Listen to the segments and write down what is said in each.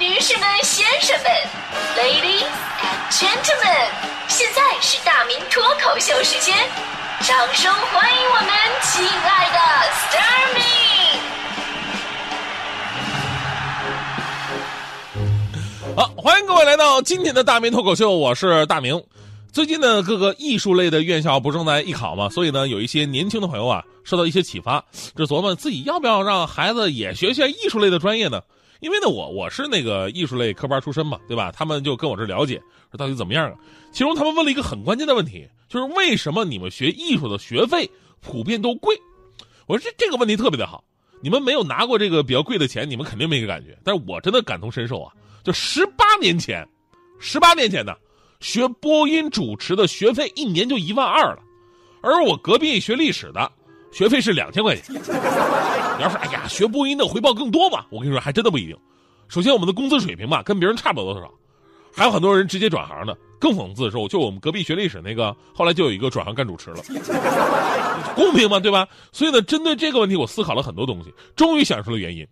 女士们、先生们，Ladies and Gentlemen，现在是大明脱口秀时间，掌声欢迎我们亲爱的 Starmy。好，欢迎各位来到今天的大明脱口秀，我是大明。最近呢，各个艺术类的院校不正在艺考嘛，所以呢，有一些年轻的朋友啊，受到一些启发，这琢磨自己要不要让孩子也学学艺术类的专业呢？因为呢，我我是那个艺术类科班出身嘛，对吧？他们就跟我这了解，说到底怎么样啊？其中他们问了一个很关键的问题，就是为什么你们学艺术的学费普遍都贵？我说这这个问题特别的好，你们没有拿过这个比较贵的钱，你们肯定没个感觉，但是我真的感同身受啊！就十八年前，十八年前呢，学播音主持的学费一年就一万二了，而我隔壁学历史的。学费是两千块钱。你要说，哎呀，学播音的回报更多吧？我跟你说，还真的不一定。首先，我们的工资水平吧，跟别人差不了多少。还有很多人直接转行的。更讽刺的是，就我们隔壁学历史那个，后来就有一个转行干主持了。公平嘛，对吧？所以呢，针对这个问题，我思考了很多东西，终于想出了原因。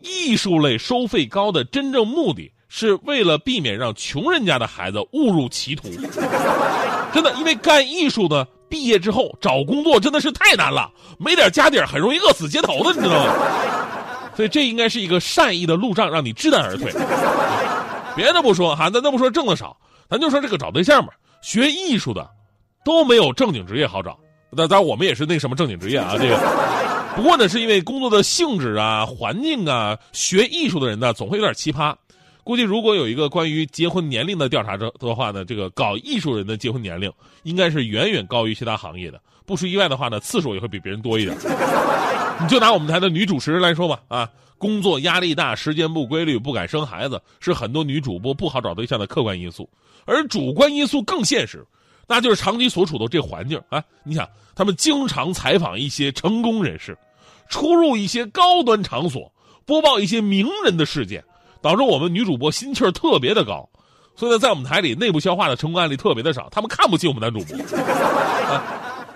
艺术类收费高的真正目的是为了避免让穷人家的孩子误入歧途。真的，因为干艺术的。毕业之后找工作真的是太难了，没点家底很容易饿死街头的，你知道吗？所以这应该是一个善意的路障，让你知难而退。别的不说哈，咱都不说挣的少，咱就说这个找对象吧。学艺术的都没有正经职业好找，那当然我们也是那什么正经职业啊。这个不过呢，是因为工作的性质啊、环境啊，学艺术的人呢总会有点奇葩。估计如果有一个关于结婚年龄的调查的的话呢，这个搞艺术人的结婚年龄应该是远远高于其他行业的。不出意外的话呢，次数也会比别人多一点。你就拿我们台的女主持人来说吧，啊，工作压力大，时间不规律，不敢生孩子，是很多女主播不好找对象的客观因素。而主观因素更现实，那就是长期所处的这环境啊。你想，他们经常采访一些成功人士，出入一些高端场所，播报一些名人的事件。导致我们女主播心气儿特别的高，所以呢，在我们台里内部消化的成功案例特别的少，他们看不起我们男主播。啊，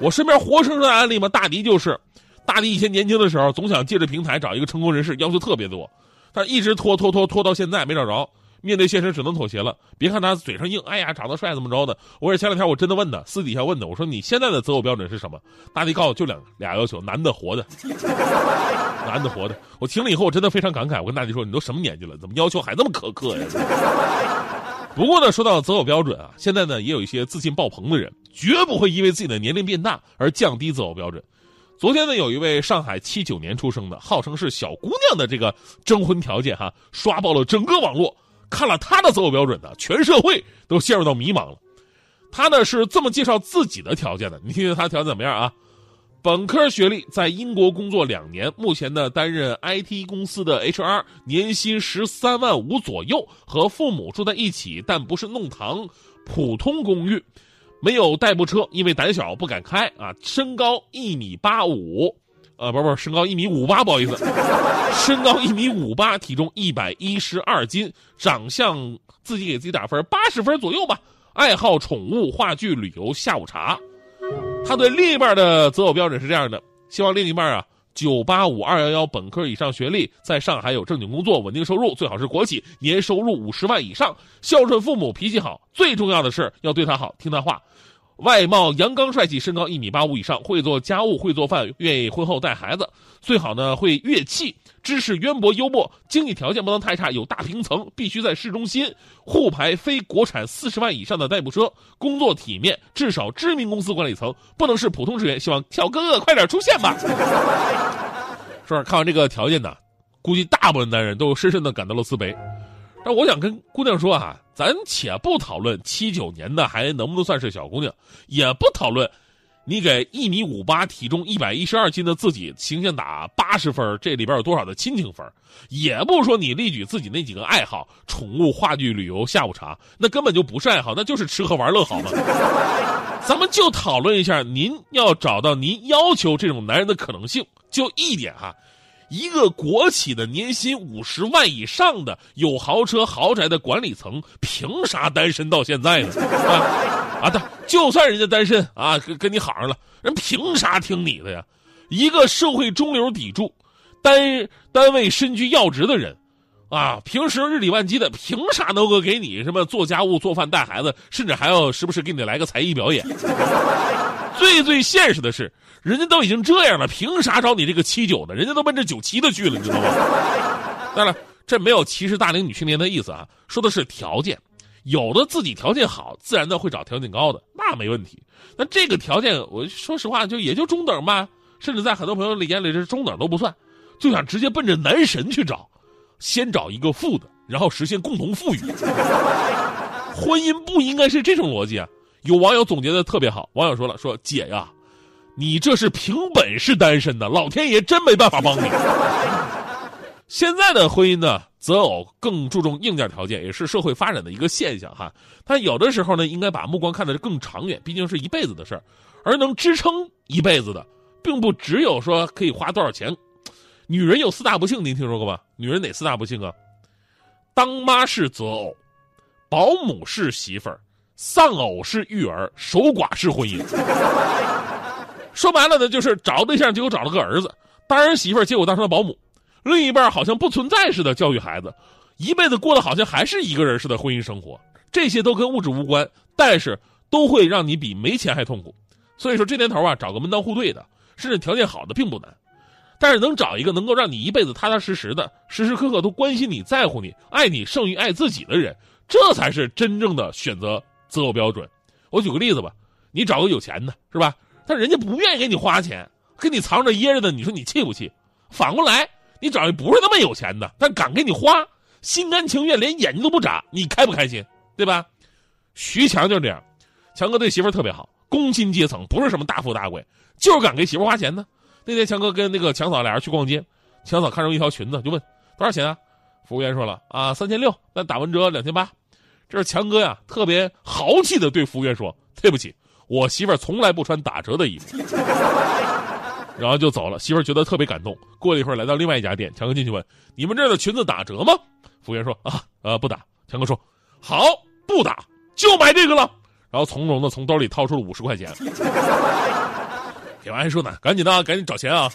我身边活生生的案例嘛，大迪就是，大迪以前年轻的时候总想借着平台找一个成功人士，要求特别多，但一直拖拖拖拖到现在没找着。面对现实，只能妥协了。别看他嘴上硬，哎呀，长得帅怎么着的？我是前两天我真的问他，私底下问的，我说你现在的择偶标准是什么？大弟告诉我就两俩要求：男的活的，男的活的。我听了以后，我真的非常感慨。我跟大弟说，你都什么年纪了，怎么要求还这么苛刻呀？不过呢，说到择偶标准啊，现在呢也有一些自信爆棚的人，绝不会因为自己的年龄变大而降低择偶标准。昨天呢，有一位上海七九年出生的，号称是小姑娘的这个征婚条件哈，刷爆了整个网络。看了他的择偶标准呢，全社会都陷入到迷茫了。他呢是这么介绍自己的条件的，你听听他条件怎么样啊？本科学历，在英国工作两年，目前呢担任 IT 公司的 HR，年薪十三万五左右，和父母住在一起，但不是弄堂，普通公寓，没有代步车，因为胆小不敢开啊。身高一米八五。呃，不不，身高一米五八，不好意思，身高一米五八，体重一百一十二斤，长相自己给自己打分，八十分左右吧。爱好宠物、话剧、旅游、下午茶。他对另一半的择偶标准是这样的：希望另一半啊，九八五二幺幺本科以上学历，在上海有正经工作、稳定收入，最好是国企，年收入五十万以上，孝顺父母，脾气好，最重要的是要对他好，听他话。外貌阳刚帅气，身高一米八五以上，会做家务，会做饭，愿意婚后带孩子，最好呢会乐器，知识渊博幽默，经济条件不能太差，有大平层，必须在市中心，沪牌非国产四十万以上的代步车，工作体面，至少知名公司管理层，不能是普通职员。希望小哥哥快点出现吧。说看完这个条件呢，估计大部分男人都深深的感到了自卑。但我想跟姑娘说啊，咱且不讨论七九年的还能不能算是小姑娘，也不讨论你给一米五八、体重一百一十二斤的自己形象打八十分，这里边有多少的亲情分？也不说你例举自己那几个爱好：宠物、话剧、旅游、下午茶，那根本就不是爱好，那就是吃喝玩乐，好吗？咱们就讨论一下，您要找到您要求这种男人的可能性，就一点哈。一个国企的年薪五十万以上的有豪车豪宅的管理层，凭啥单身到现在呢？啊，啊，他就算人家单身啊，跟跟你好上了，人凭啥听你的呀？一个社会中流砥柱，单单位身居要职的人，啊，平时日理万机的，凭啥能够给你什么做家务、做饭、带孩子，甚至还要时不时给你来个才艺表演？最最现实的是，人家都已经这样了，凭啥找你这个七九的？人家都奔着九七的去了，你知道吗？当然，这没有歧视大龄女青年的意思啊，说的是条件。有的自己条件好，自然的会找条件高的，那没问题。那这个条件，我说实话，就也就中等吧，甚至在很多朋友的眼里，这中等都不算，就想直接奔着男神去找。先找一个富的，然后实现共同富裕。婚姻不应该是这种逻辑啊！有网友总结的特别好，网友说了：“说姐呀，你这是凭本事单身的，老天爷真没办法帮你。”现在的婚姻呢，择偶更注重硬件条件，也是社会发展的一个现象哈。但有的时候呢，应该把目光看得更长远，毕竟是一辈子的事儿，而能支撑一辈子的，并不只有说可以花多少钱。女人有四大不幸，您听说过吗？女人哪四大不幸啊？当妈是择偶，保姆是媳妇儿，丧偶是育儿，守寡是婚姻。说白了呢，就是找对象，结果找了个儿子，当儿媳妇结果当成了保姆，另一半好像不存在似的教育孩子，一辈子过得好像还是一个人似的婚姻生活。这些都跟物质无关，但是都会让你比没钱还痛苦。所以说这年头啊，找个门当户对的，甚至条件好的并不难。但是能找一个能够让你一辈子踏踏实实的、时时刻刻都关心你、在乎你、爱你胜于爱自己的人，这才是真正的选择择偶标准。我举个例子吧，你找个有钱的，是吧？但人家不愿意给你花钱，给你藏着掖着的，你说你气不气？反过来，你找一不是那么有钱的，但敢给你花，心甘情愿，连眼睛都不眨，你开不开心？对吧？徐强就是这样，强哥对媳妇特别好，工薪阶层，不是什么大富大贵，就是敢给媳妇花钱呢。那天强哥跟那个强嫂俩人去逛街，强嫂看中一条裙子，就问多少钱啊？服务员说了啊，三千六，那打完折两千八。这是强哥呀，特别豪气的对服务员说：“对不起，我媳妇儿从来不穿打折的衣服。”然后就走了。媳妇儿觉得特别感动。过了一会儿，来到另外一家店，强哥进去问：“你们这儿的裙子打折吗？”服务员说：“啊，呃，不打。”强哥说：“好，不打，就买这个了。”然后从容的从兜里掏出了五十块钱。给完还说呢，赶紧的，赶紧找钱啊！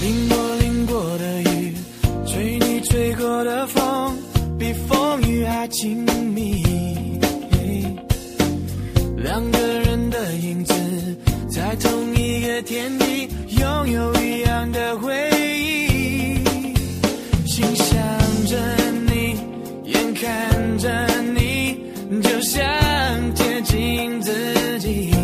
淋过淋过的雨，吹你吹过的风，比风雨还亲密。两个人的影子，在同一个天地，拥有一样的回忆。心想着你，眼看着你，就像贴近自己。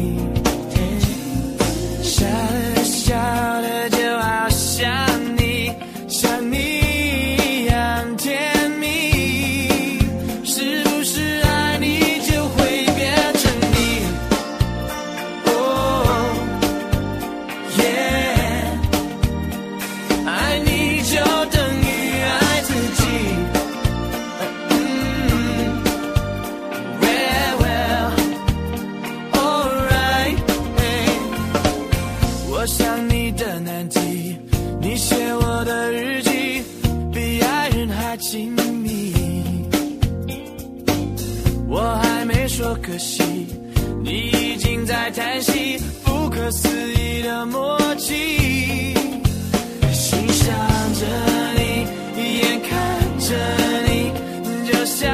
说可惜，你已经在叹息，不可思议的默契。心想着你，眼看着你，就像